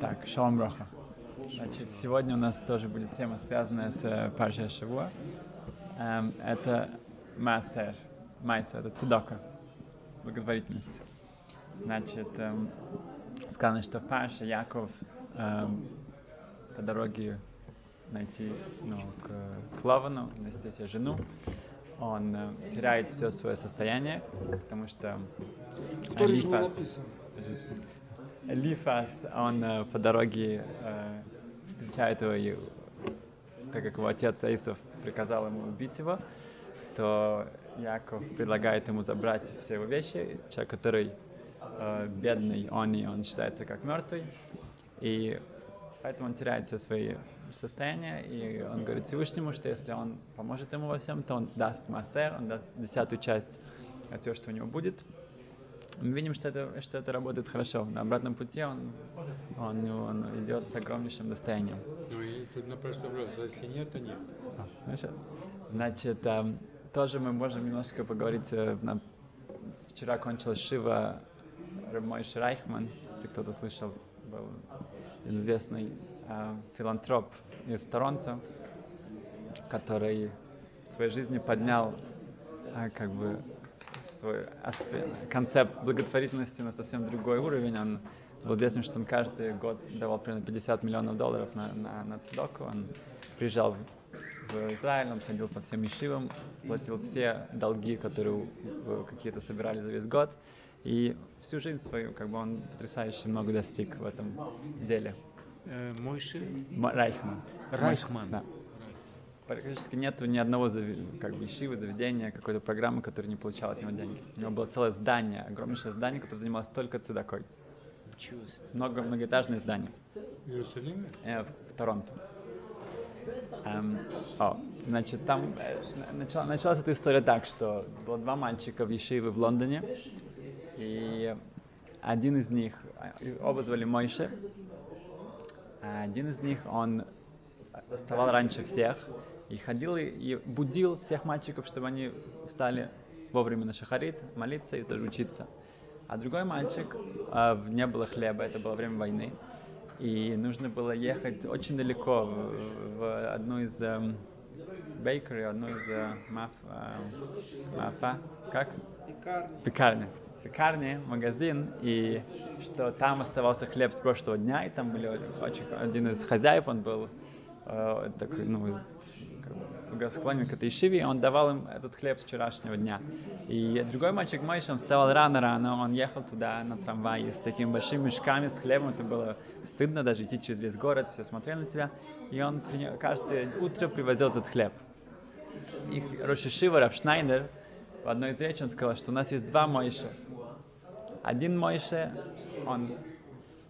Так, шалом броха. Значит, сегодня у нас тоже будет тема, связанная с э, Паршей Шавуа. Эм, это Массер, Майса, это цедока, благотворительность. Значит, эм, сказано, что в Парше Яков эм, по дороге найти ну, к, к Лавану, найти себе жену, он э, теряет все свое состояние, потому что Кто Алифас, Элифас, он э, по дороге э, встречает его, и, так как его отец Эйсов приказал ему убить его, то Яков предлагает ему забрать все его вещи. Человек, который э, бедный, он и он считается как мертвый, и поэтому он теряет все свои состояния, и он говорит Всевышнему, что если он поможет ему во всем, то он даст массер, он даст десятую часть от всего, что у него будет. Мы видим, что это, что это работает хорошо. На обратном пути он, он, он идет с огромнейшим достоянием. Ну и тут напрашивается вопрос, а если нет, то нет. А, Значит, значит эм, тоже мы можем немножко поговорить. э, на- Вчера кончилась Шива Мой Райхман, если кто-то слышал, был известный э, филантроп из Торонто, который в своей жизни поднял э, как бы свой аспе- концепт благотворительности на совсем другой уровень. Он был известен, что он каждый год давал примерно 50 миллионов долларов на, на, на цедоку. Он приезжал в, в Израиль, он ходил по всем ешивам, платил все долги, которые у- какие-то собирали за весь год. И всю жизнь свою, как бы он потрясающе много достиг в этом деле. Э, Мойши? Райхман. Райхман. Да. Практически нету ни одного как бы ешивы, заведения, какой-то программы, которая не получала от него деньги. У него было целое здание, огромнейшее здание, которое занималось только цедакой. Много, многоэтажное здание В Иерусалиме? э, в, в Торонто. Эм, о, значит, там э, начала- началась эта история так, что было два мальчика в Ешиве в Лондоне, и один из них, э, оба звали Мойше, а один из них, он вставал раньше всех и ходил и, будил всех мальчиков, чтобы они встали вовремя на шахарит, молиться и тоже учиться. А другой мальчик, а, не было хлеба, это было время войны, и нужно было ехать очень далеко в, в одну из эм, бейкери, одну из э, маф, э, мафа, как? Пекарня. Пекарня, магазин, и что там оставался хлеб с прошлого дня, и там были очень, один из хозяев, он был э, такой, ну, благосклонен к этой шиве, и он давал им этот хлеб с вчерашнего дня. И другой мальчик Мойша, он вставал рано-рано, он ехал туда на трамвае с такими большими мешками с хлебом, это было стыдно даже идти через весь город, все смотрели на тебя, и он каждое утро привозил этот хлеб. Их Рошишива Рав Шнайдер в одной из речей он сказал, что у нас есть два Мойши. Один Мойше, он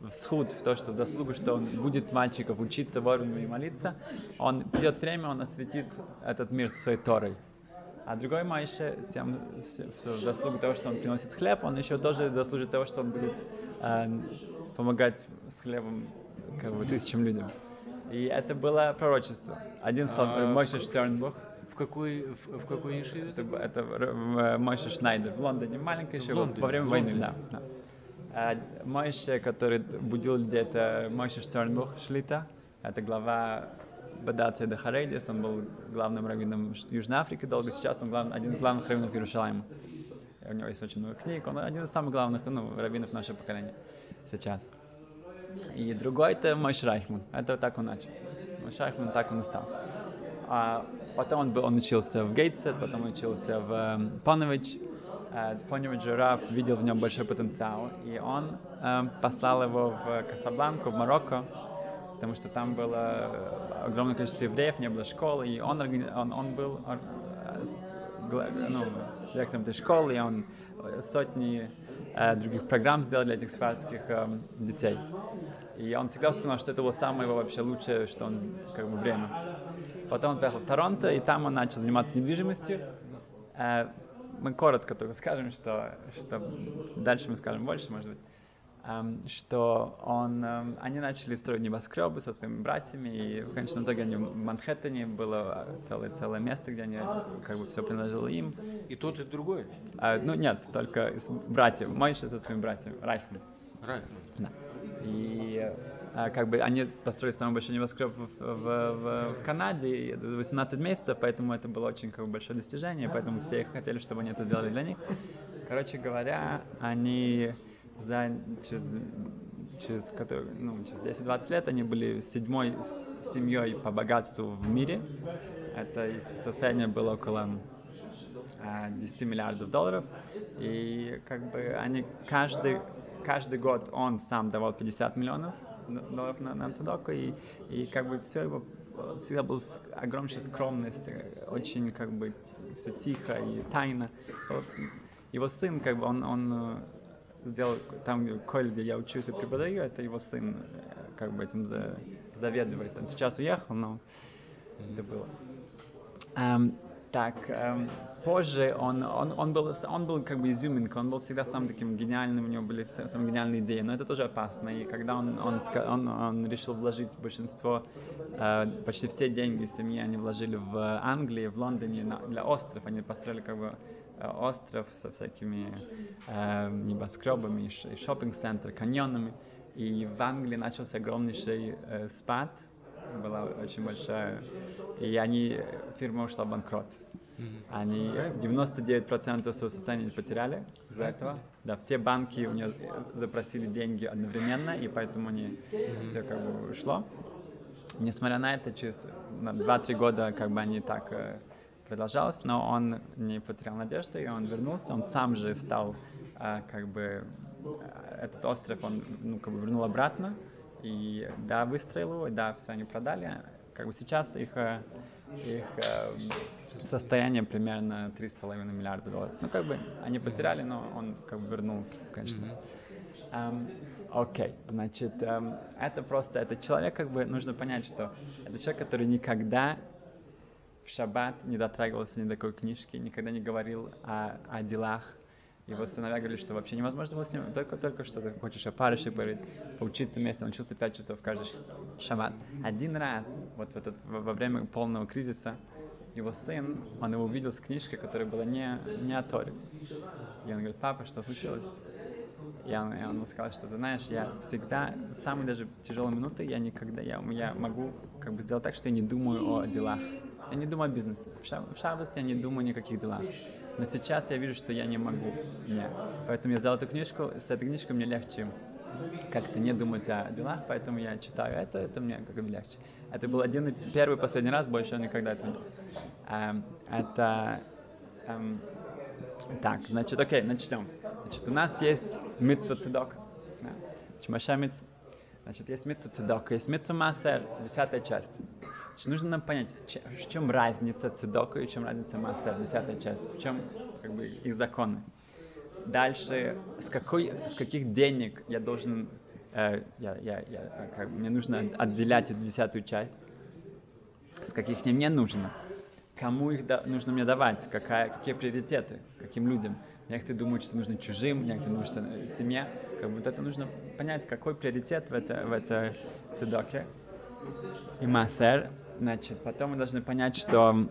в схуд, в то, что заслугу, что он будет мальчиков учиться вовремя и молиться, он придет время, он осветит этот мир своей Торой. А другой Майше, тем в заслугу того, что он приносит хлеб, он еще тоже заслужит того, что он будет э, помогать с хлебом как бы, тысячам людям. И это было пророчество. Один стал А, Мойше Штернбух, В какой, в, в какой Ешиве это, это э, Мойше Шнайдер в Лондоне, маленький еще, во время войны, да. да. А Мойше, который будил людей, это Мойше Штернбух Шлита, это глава Бадация де Харейдис, он был главным раввином Южной Африки долго, сейчас он глав- один из главных раввинов Иерусалима. У него есть очень много книг, он один из самых главных ну, раввинов нашего поколения сейчас. И другой это Мойш Райхман, это так он начал. Мойш Райхман так он и стал. А потом он, был, он учился в Гейтсе, потом учился в эм, Понович. Э, Понович Раф видел в нем большой потенциал, и он эм, послал его в Касабланку, в Марокко, потому что там было э, огромное количество евреев, не было школы, и он, он, он был э, ну, директором этой школы, и он сотни других программ сделал для этих сфардских эм, детей. И он всегда вспоминал, что это было самое его вообще лучшее, что он как бы время. Потом он поехал в Торонто, и там он начал заниматься недвижимостью. Мы коротко только скажем, что, что дальше мы скажем больше, может быть, что он, они начали строить небоскребы со своими братьями, и в конечном итоге они в Манхэттене было целое, целое место, где они как бы все принадлежало им. И тот, и другой. А, ну нет, только с братьев, Мойша со своими братьями, Райфман. Райхман. Да. И как бы они построили самый большой небоскреб в, в, в, Канаде и это 18 месяцев, поэтому это было очень как бы, большое достижение, поэтому все хотели, чтобы они это сделали для них. Короче говоря, они за через через, ну, через 10-20 лет они были седьмой семьей по богатству в мире. Это их состояние было около 10 миллиардов долларов. И как бы они каждый, каждый год он сам давал 50 миллионов долларов на, на цедоку, и, и как бы все его всегда был огромная скромность, очень как бы все тихо и тайно. Вот, его сын, как бы он, он сделал там, в колледже, где я учусь и преподаю, это его сын как бы этим за, заведует. Он сейчас уехал, но это было. Um, так, эм, позже он, он, он, был, он был как бы изюминка, он был всегда самым таким гениальным, у него были самые гениальные идеи, но это тоже опасно. И когда он, он, он, он решил вложить большинство, э, почти все деньги семьи они вложили в Англии, в Лондоне на, для остров, они построили как бы э, остров со всякими э, небоскребами, шопинг-центр, каньонами. И в Англии начался огромнейший э, спад, была очень большая, и они, фирма ушла в банкрот. Они 99% своего состояния потеряли из-за этого. Да, все банки у нее запросили деньги одновременно, и поэтому они все как бы ушло. Несмотря на это, через 2-3 года как бы они так э, продолжалось, но он не потерял надежды, и он вернулся, он сам же стал э, как бы э, этот остров, он ну, как бы вернул обратно, и да, выстроил его, да, все они продали. Как бы сейчас их, э, их э, состояние примерно 3,5 миллиарда долларов. Ну, как бы они потеряли, но он как бы вернул, конечно. Эм, окей, um, okay. значит, um, это просто, это человек, как бы, нужно понять, что это человек, который никогда в шаббат не дотрагивался ни до какой книжки, никогда не говорил о, о делах, его сыновья говорили, что вообще невозможно было с ним, только, только что ты хочешь о парыше говорить, поучиться вместе. Он учился пять часов каждый шаббат. Один раз, вот в этот, во время полного кризиса, его сын, он его увидел с книжкой, которая была не, не о Торе. И он говорит, папа, что случилось? И он, и он сказал, что ты знаешь, я всегда, в самые даже тяжелые минуты, я никогда, я, я могу как бы сделать так, что я не думаю о делах. Я не думаю о бизнесе. В, шаб, я не думаю о никаких делах. Но сейчас я вижу, что я не могу. Нет. Поэтому я взял эту книжку, с этой книжкой мне легче как-то не думать о делах, поэтому я читаю это, это мне как бы легче. Это был один первый последний раз, больше я никогда этого не эм, Это... Эм, так, значит, окей, начнем. Значит, у нас есть митцва цедок. Да? Чмаша митцва. Значит, есть митцва цедок, есть митцва массер, десятая часть. Нужно нам понять, в чем разница цедока и в чем разница масса, десятая часть, в чем как бы, их законы. Дальше, с, какой, с каких денег я должен, э, я, я, я, как, мне нужно отделять эту десятую часть, с каких мне не нужно, кому их да, нужно мне давать, какая, какие приоритеты, каким людям. Некоторые думают, что нужно чужим, некоторые думают, что семье. Как будто это нужно понять, какой приоритет в, это, в этой цедоке и массер. Значит, потом мы должны понять, что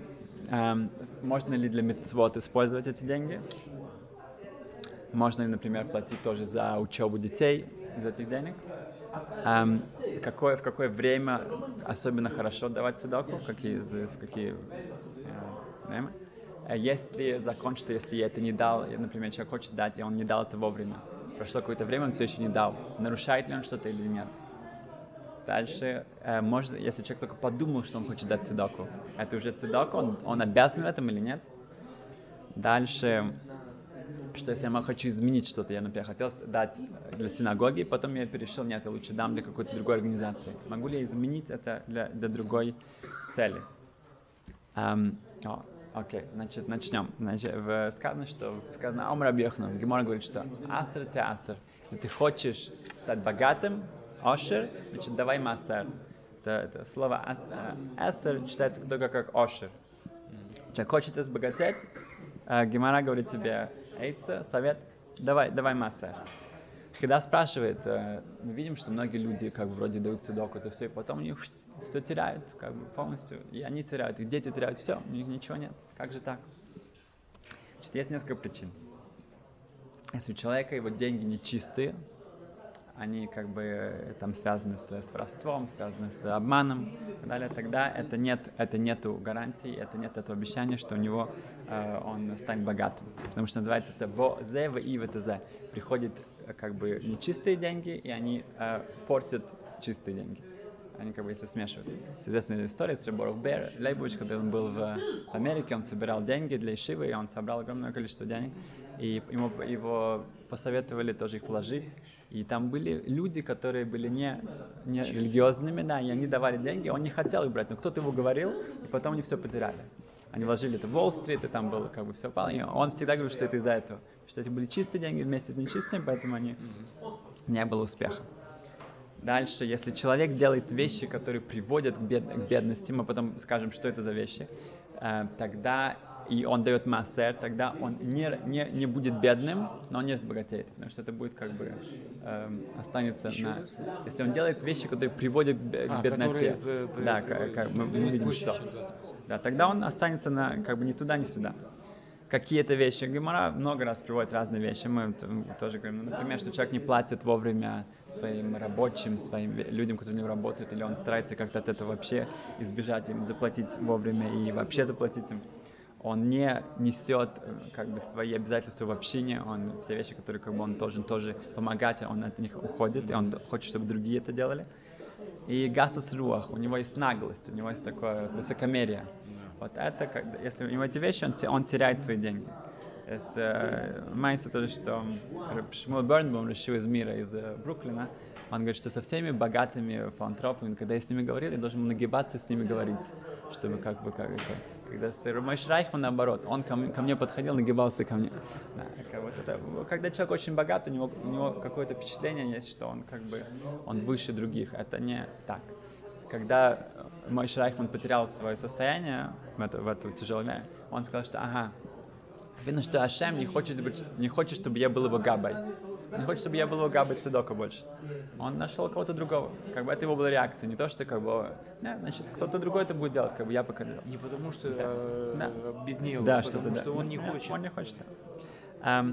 эм, можно ли для мецвод использовать эти деньги. Можно ли, например, платить тоже за учебу детей из этих денег. Эм, какое, в какое время особенно хорошо давать седоку, какие, в какие э. Э, есть ли закон, что если я это не дал, например, человек хочет дать, и он не дал это вовремя, прошло какое-то время, он все еще не дал, нарушает ли он что-то или нет? Дальше, э, можно, если человек только подумал, что он хочет дать цедаку, это уже цедаку, он, он обязан в этом или нет? Дальше, что если я хочу изменить что-то, я, например, хотел дать для синагоги, потом я перешел, нет, я лучше дам для какой-то другой организации. Могу ли я изменить это для, для другой цели? Um, о, окей, значит, начнем. Значит, в, сказано, что сказано Омра Бьехну, Гемора говорит, что аср те аср. Если ты хочешь стать богатым, Ошер, значит, давай массер. Это, это слово эсер читается только как ошер. Человек хочет разбогатеть, а Гемара говорит тебе, эйца, совет, давай, давай массер. Когда спрашивает, э, мы видим, что многие люди как бы вроде дают цедоку, это все, и потом у них все теряют, как бы полностью, и они теряют, и дети теряют, все, у них ничего нет. Как же так? Значит, есть несколько причин. Если у человека его деньги нечистые, они как бы э, там связаны с, с воровством, связаны с обманом и так далее, тогда это нет, это нету гарантии, это нет этого обещания, что у него э, он станет богатым. Потому что называется это зе, в и, в это зе. Приходят э, как бы нечистые деньги, и они э, портят чистые деньги. Они как бы если смешиваются. Известная история с Реборов Бер Лейбович, когда он был в Америке, он собирал деньги для Ишивы, и он собрал огромное количество денег, и ему, его посоветовали тоже их вложить. И там были люди, которые были не, не религиозными, да, и они давали деньги, он не хотел их брать, но кто-то его говорил, и потом они все потеряли. Они вложили это в Уолл-стрит, и там было как бы все упало. И он всегда говорил, что это из-за этого. Что это были чистые деньги вместе с нечистыми, поэтому они не было успеха. Дальше, если человек делает вещи, которые приводят к, бед, к бедности, мы потом скажем, что это за вещи, э, тогда и он дает массер, тогда он не, не, не будет бедным, но не разбогатеет, потому что это будет как бы э, останется Еще на... раз? Если он делает вещи, которые приводят к А, бедноте, которые, э, да, э, как, как мы, мы видим, что. чем 20%. Да, тогда он останется на, как бы ни туда, ни сюда. Какие-то вещи. Гемора много раз приводит разные вещи. Мы тоже говорим, ну, например, что человек не платит вовремя своим рабочим, своим людям, которые у него работают, или он старается как-то от этого вообще избежать им, заплатить вовремя и вообще заплатить им. Он не несет э, как бы свои обязательства в общине, он все вещи, которые как бы он должен тоже помогать, он от них уходит, и он хочет, чтобы другие это делали. И гасус руах, у него есть наглость, у него есть такое высокомерие. Вот это, когда, если у него эти вещи, он, он теряет свои деньги. Э, Майса тоже, что Рэб Шмуэл Бернбом решил из мира, из э, Бруклина, он говорит, что со всеми богатыми филантропами, когда я с ними говорил, я должен нагибаться с ними говорить, чтобы как бы, как, как- когда с Ромаш Райхман наоборот, он ко, ко мне подходил, нагибался ко мне. Да, вот это, когда человек очень богат, у него, у него какое-то впечатление есть, что он как бы, он выше других. Это не так. Когда мой Райхман потерял свое состояние в, это, в эту тяжелую время, он сказал, что ага, видно, что Ашем не хочет, быть, не хочет, чтобы я был его габой. Не хочет, чтобы я был его габой Цедока больше. Он нашел кого-то другого. Как бы это его была реакция. Не то, что как бы, «О, не, значит, кто-то другой это будет делать, как бы я пока делал. Не потому что Да. э, Да. обеднел, Да, а потому да. что он не хочет. Он не хочет. да.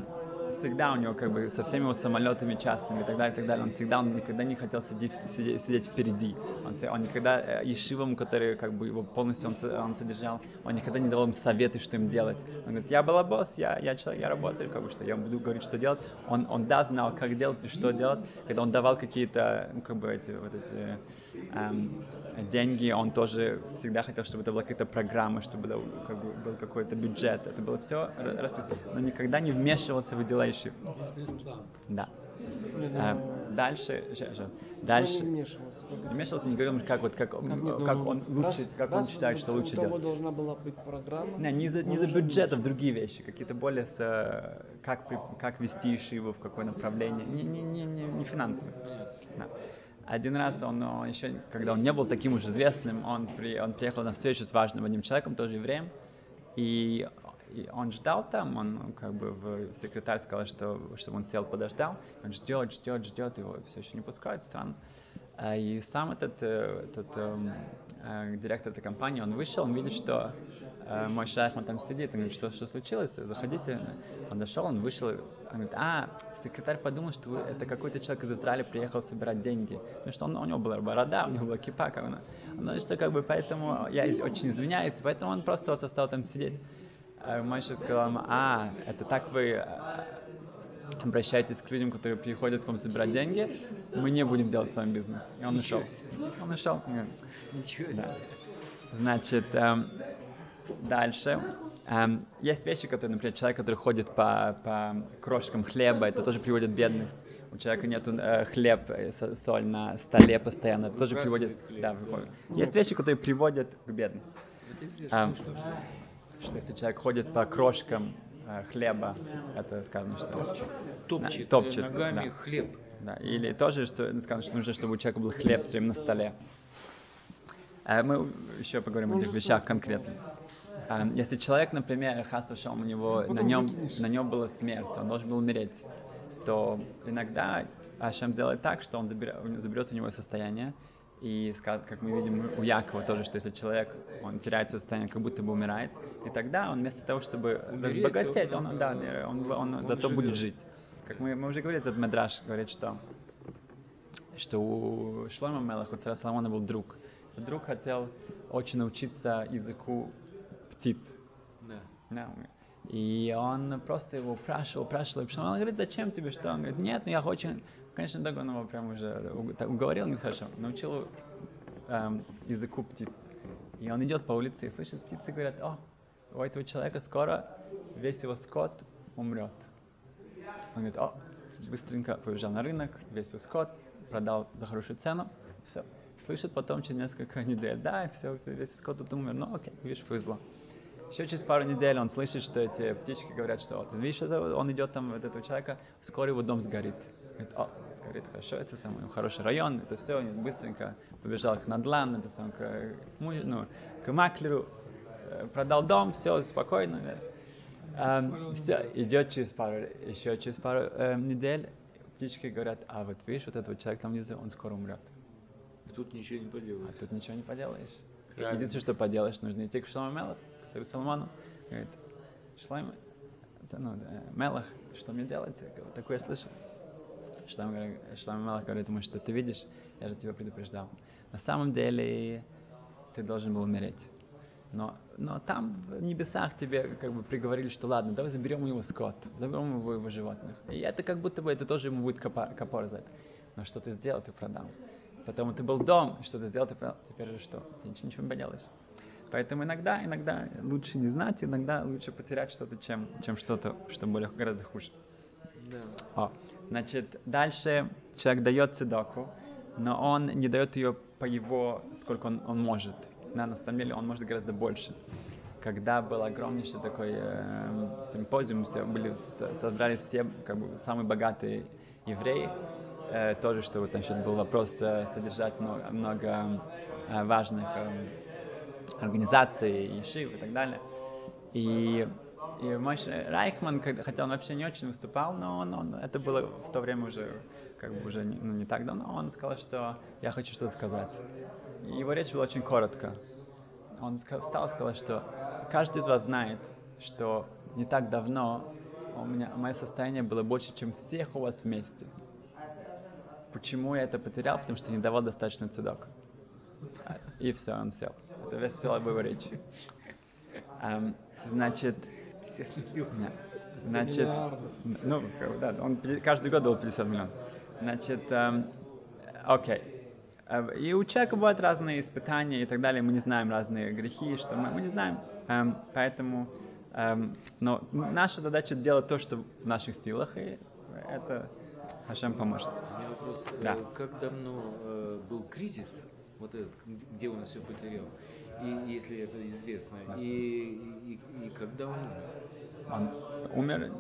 Всегда у него как бы со всеми его самолетами частными и так далее, и так далее. Он всегда, он никогда не хотел сидеть, сидеть, сидеть впереди. Он, он никогда э, ешивам, которые как бы его полностью он, он содержал, он никогда не давал им советы, что им делать. Он говорит, я была босс, я, я человек, я работаю, как бы что я буду говорить, что делать. Он, он да знал, как делать и что делать. Когда он давал какие-то, ну, как бы эти, вот эти эм, деньги, он тоже всегда хотел, чтобы это была какая-то программа, чтобы был, как бы, был какой-то бюджет. Это было все. Но никогда не вмешивался в дела ишив. Бизнес-план. Да. Э, дальше, дальше. не вмешивался? Не вмешивался, не говорил, как вот как, Как он- нет, как он лучше, раз- как он считает, что лучше делать. должна была быть программа. Не, не за, не за уже бюджет, а в другие вещи, какие-то более с, э, как, как вести Ишиву, в какое направление, не, не, не, не, не финансовые. Да. Один раз он, он еще, когда он не был таким уж известным, он, при, он приехал на встречу с важным одним человеком, тоже евреем, и, и он ждал там, он ну, как бы в, секретарь сказал, что, чтобы он сел, подождал, он ждет, ждет, ждет, его все еще не пускают, странно. А, И сам этот, э, этот эм, э, директор этой компании, он вышел, он видит, что э, мой Шрайхман там сидит, он говорит, что, что случилось, заходите. Он дошел, он вышел, он говорит, а, секретарь подумал, что вы- это какой-то человек из Израиля приехал собирать деньги. Потому что он, у него была борода, у него была кипа, как он. Он говорит, что как бы поэтому я очень извиняюсь, поэтому он просто вас остал там сидеть. А Мойша сказал ему, а, это так вы э, обращаетесь к людям, которые приходят к вам собирать деньги, мы не будем делать с вами бизнес. И он ушел. Он ушел. Ничего Да. себе. Значит, эм, дальше. Эм, есть вещи, которые, например, человек, который ходит по, по крошкам хлеба, это тоже приводит в бедность. У человека нету э, хлеб, э, со- соль на столе постоянно, это тоже приводит... Хлеб, Да. Есть вещи, которые приводят к бедности. Это ну что, что известно. Что если человек ходит по крошкам э, хлеба, это сказано, что... Топчет, э, топчет, ногами да. хлеб. Да, или тоже, что сказано, что нужно, чтобы у человека был хлеб все время на столе. Э, Мы еще поговорим о этих вещах конкретно. Э, Если человек, например, Хасушом, у него Потом на нем, на нем была смерть, он должен был умереть, то иногда Ашем сделает так, что он заберет, заберет у него состояние, и как мы видим у Якова тоже, что если человек, он теряет состояние, как будто бы умирает, и тогда он вместо того, чтобы Умереть, разбогатеть, он- он, да, он, он, он зато будет живет. жить. Как мы, мы уже говорили, этот Медраж говорит, что что у Шлома Мелаха, у царя Соломона был друг. Этот друг хотел очень научиться языку птиц. Да. Да. И он просто его упрашивал, упрашивал, и он говорит, зачем тебе что? Он говорит, нет, ну я очень, конечно, так он его прям уже уг- так уговорил нехорошо, научил эм, языку птиц. И он идет по улице и слышит, птицы говорят, о, у этого человека скоро весь его скот умрет. Он говорит, о, быстренько побежал на рынок, весь его скот, продал за хорошую цену, все. Слышит потом через несколько недель, да, все, весь скот тут умер, ну окей, видишь, повезло. Еще через пару недель он слышит, что эти птички говорят, что вот, видишь, это, он идет там, вот этого человека, вскоре его дом сгорит. Говорит, о, сгорит, хорошо, это самый хороший район, это все, он быстренько побежал к Надлан, это сам, к, ну, к маклеру, э, продал дом, все, спокойно. все, идет через пару, еще через пару э, недель, птички говорят, а вот видишь, вот этот человек там внизу, он скоро умрет. И тут ничего не А поделаешь. тут ничего не поделаешь. Правильно. Единственное, что поделаешь, нужно идти к Шлому Мелах, к царю Соломону. Говорит, Шлайм, ну, Мелах, что мне делать? Такое я слышал. Говорит- Шлайм Мелах говорит ему, что ты видишь, я же тебя предупреждал. На самом деле ты должен был умереть. Но, но там в небесах тебе как бы приговорили, что ладно, давай заберем его скот, заберем его, его животных. И это как будто бы это тоже ему будет копа- копор за это. Но что ты сделал, ты продал. Потом ты был дом, что ты сделал, ты продал. Теперь же что? Ты ничего, ничего не поделаешь. Поэтому иногда, иногда лучше не знать, иногда лучше потерять что-то, чем, чем что-то, что более гораздо хуже. Да. О, значит, дальше человек дает цедоку, но он не дает ее по его, сколько он, он может. Да, на самом деле он может гораздо больше. Когда был огромнейший такой э, симпозиум, все были, со- собрали все как бы, самые богатые евреи, э, тоже, что вот, значит, был вопрос э, содержать много, много э, важных э, организаций, ешив и так далее. И, и Мойше Райхман, хотя он вообще не очень выступал, но он, он, это было в то время уже как бы уже не, ну, не так давно, он сказал, что я хочу что-то сказать. Его речь была очень коротко. Он встал и сказал, что каждый из вас знает, что не так давно у меня мое состояние было больше, чем всех у вас вместе. Почему я это потерял? Потому что не давал достаточно цедок. И все, он сел. Это весь вся его речь. Эм, значит, 50 миллионов. нет. Значит, ну, да, он каждый год дал 50 миллионов. Значит, эм, окей. И у человека бывают разные испытания и так далее. Мы не знаем разные грехи, что мы, мы не знаем. Эм, поэтому, эм, но наша задача делать то, что в наших силах, и это Хашем поможет. Вопрос. э, Да. Как давно э, был кризис, вот этот, где он все потерял, и если это известно, и, и, и когда он умер? Он умер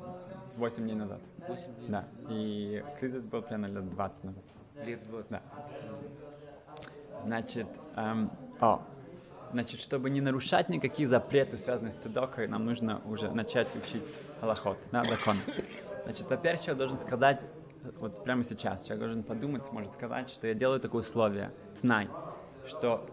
8 дней назад. 8 дней? Да. И кризис был примерно лет 20 назад. Лет 20? Да. Значит, эм, о, значит, чтобы не нарушать никакие запреты, связанные с цедокой, нам нужно уже начать учить аллахот, да, закон. Значит, во-первых, человек должен сказать, вот прямо сейчас, человек должен подумать, может сказать, что я делаю такое условие, знай, что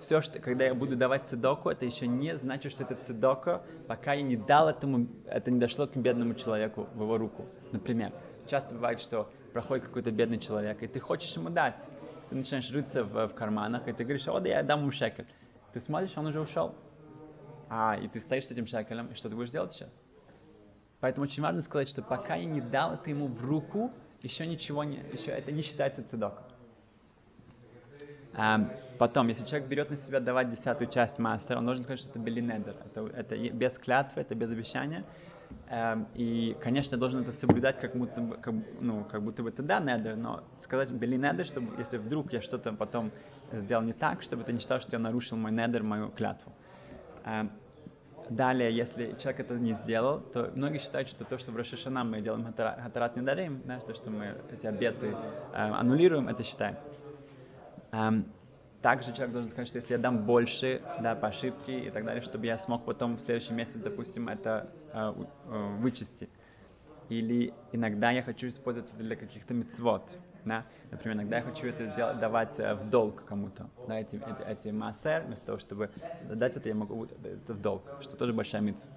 все, что, когда я буду давать цедоку, это еще не значит, что это цедока, пока я не дал этому, это не дошло к бедному человеку в его руку. Например, часто бывает, что проходит какой-то бедный человек, и ты хочешь ему дать. Ты начинаешь рыться в, в карманах, и ты говоришь, о, да я дам ему шекель. Ты смотришь, он уже ушел. А, и ты стоишь с этим шекелем, и что ты будешь делать сейчас? Поэтому очень важно сказать, что пока я не дал это ему в руку, еще ничего не, еще это не считается цедоком. Ам, потом, если человек берет на себя давать десятую часть массы, он должен сказать, что это белинедер. Это, это без клятвы, это без обещания. Эм, и, конечно, должен это соблюдать, как будто бы, как, ну, как будто бы это да, недер, но сказать белинедер, чтобы если вдруг я что-то потом сделал не так, чтобы ты не считал, что я нарушил мой недер, мою клятву. Эм, Далее, если человек это не сделал, то многие считают, что то, что в Рошашана мы делаем хатара- хатарат не дарим, да, то, что мы эти обеты э, аннулируем, это считается. Эм, также человек должен сказать, что если я дам больше, да, по ошибке и так далее, чтобы я смог потом в следующем месяце, допустим, это э, э, вычесть. Или иногда я хочу использовать это для каких-то мецвод. Да? Например, иногда я хочу это сделать, давать э, в долг кому-то. Да, эти, эти, эти массер, вместо того, чтобы дать это, я могу это в долг, что тоже большая митцва.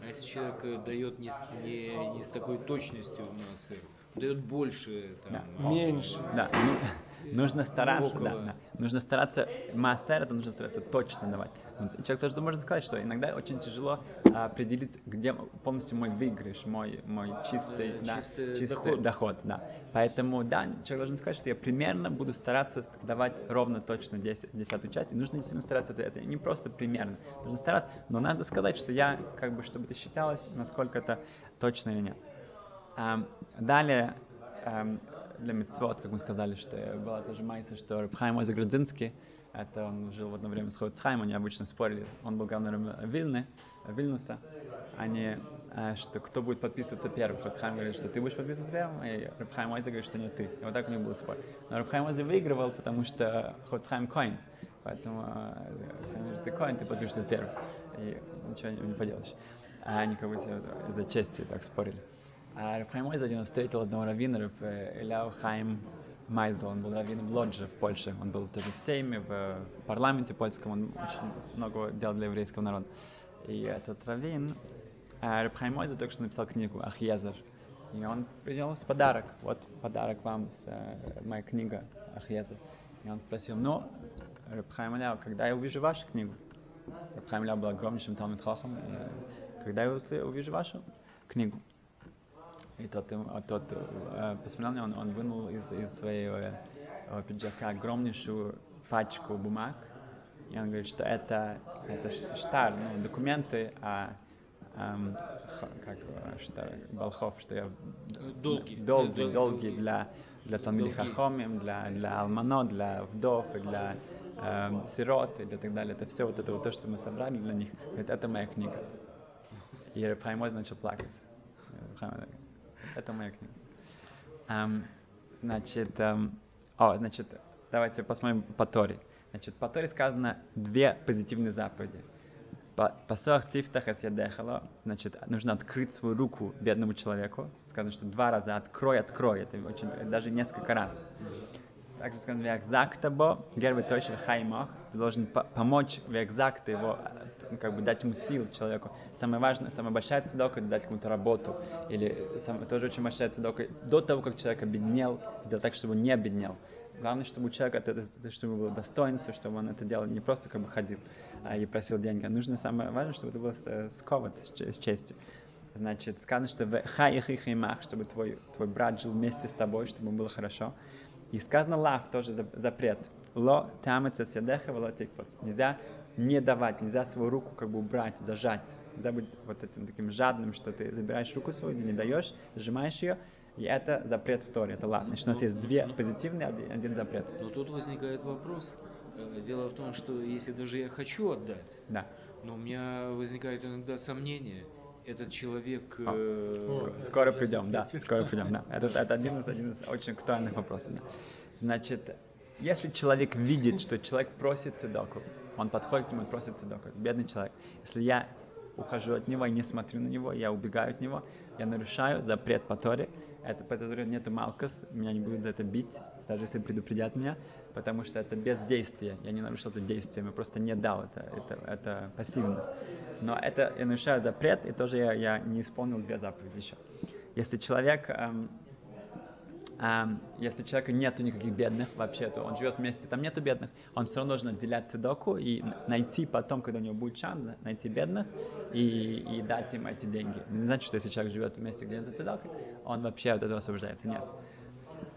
А если человек э, дает не с, не, не с такой точностью на сыр, дает больше, там, Да. Меньше. Да, нужно стараться, да, да. Нужно стараться, массер, это нужно стараться точно давать. Ну, Человек тоже можно сказать, что иногда очень тяжело а, определить, где полностью мой выигрыш, мой, мой чистый, да, чистый доход. доход. да. Поэтому, да, человек должен сказать, что я примерно буду стараться давать ровно точно 10, десятую часть. И нужно действительно стараться, это, это не просто примерно, нужно стараться, но надо сказать, что я, как бы, чтобы это считалось, насколько это точно или нет. Далее, для мецвод, как мы сказали, что была тоже майса, что Рабхайм Ойза Грудзинский, это он жил в одно время с Хоцхайм, они обычно спорили, он был главным Вильны, Вильнуса, они, э, что кто будет подписываться первым. Хоцхайм говорит, что ты будешь подписываться первым, и Рабхайм Ойза говорит, что не ты. И вот так у них был спор. Но Рабхайм Ойза выигрывал, потому что Хоцхайм Коин, поэтому э, ты Коин, ты подпишешься первым. И ничего не, поделаешь. А они как бы из-за чести так спорили. А Рабхайм Ойза один раз встретил одного раввина, э, Эляу Хайм Майзел, он был раввином в Лодже в Польше, он был тоже в Сейме, в э, парламенте польском, он очень много делал для еврейского народа. И этот раввин, э, Рабхайм Ойза только что написал книгу Ахьезер, и он принес подарок, вот подарок вам, с, э, моя книга Ахьезер. И он спросил, ну, Рабхайм Эляу, когда я увижу вашу книгу? Рабхайм Эляу был огромнейшим Талмит Хохом, когда я увижу вашу книгу? И тот, а тот э, посмотрел на него, он, он вынул из, из своего э, э, пиджака огромнейшую пачку бумаг. И он говорит, что это, это штар, ну, документы о эм, как э, штар, Балхов, что я Долгий. долгий, Дол- долгий для для Талмиди. Хахомим, для для Алмано, для вдов и для эм, сирот и для так далее. Это все вот это вот то, что мы собрали для них. Говорит, это моя книга. И Рабхайм Ойз начал плакать. Это моя книга. Ам, значит, ам, о, значит, давайте посмотрим по Торе. Значит, по Торе сказано две позитивные заповеди. По- Пасах тифтах эсядехало, значит, нужно открыть свою руку бедному человеку. Сказано, что два раза открой, открой. Это очень, даже несколько раз. Также сказано, векзактабо, гербы точно хаймах. Ты должен по- помочь векзакта его, э, как бы дать ему сил человеку. Самое важное, самая большая цедока это дать кому-то работу. Или сам- тоже очень большая цедока до того, как человек обеднел, сделать так, чтобы он не обеднел. Главное, чтобы у человека это, это- чтобы было достоинство, чтобы он это делал не просто как бы ходил а, и просил деньги. А нужно самое важное, чтобы это было с, э, с, че- с честью. Значит, сказано, что в хаях и хаймах, чтобы твой, твой брат жил вместе с тобой, чтобы ему было хорошо. И сказано лав, тоже за- запрет. Ло тамец седеха вело тикпац. Нельзя не давать, нельзя свою руку как бы убрать, зажать. Нельзя быть вот этим таким жадным, что ты забираешь руку свою, не даешь, сжимаешь ее, и это запрет в Торе, это лав. Значит, у нас есть две позитивные, один, запрет. Но тут возникает вопрос. Э, Дело в том, что если даже я хочу отдать, Да. но у меня возникает иногда сомнение, этот человек... А, э, Ск- Скоро придем, да, скоро придем, да. Это, это один, из, один из очень актуальных вопросов. да. Значит, если человек видит, что человек просит цедоку, он подходит к нему и просит цедоку, бедный человек. Если я ухожу от него и не смотрю на него, я убегаю от него, я нарушаю запрет по Торе, это по Торе нету малкос, меня не будут за это бить, даже если предупредят меня, потому что это без действия, я не нарушил это действием, я просто не дал это, это, это пассивно. Но это я нарушаю запрет, и тоже я, я не исполнил две заповеди еще. Если человек, эм, эм, если человека нету никаких бедных вообще, то он живет вместе, там нету бедных, он все равно должен отделять цедоку и найти потом, когда у него будет шанс, найти бедных и, и дать им эти деньги. Не значит, что если человек живет вместе, где за цедокой, он вообще от этого освобождается. Нет.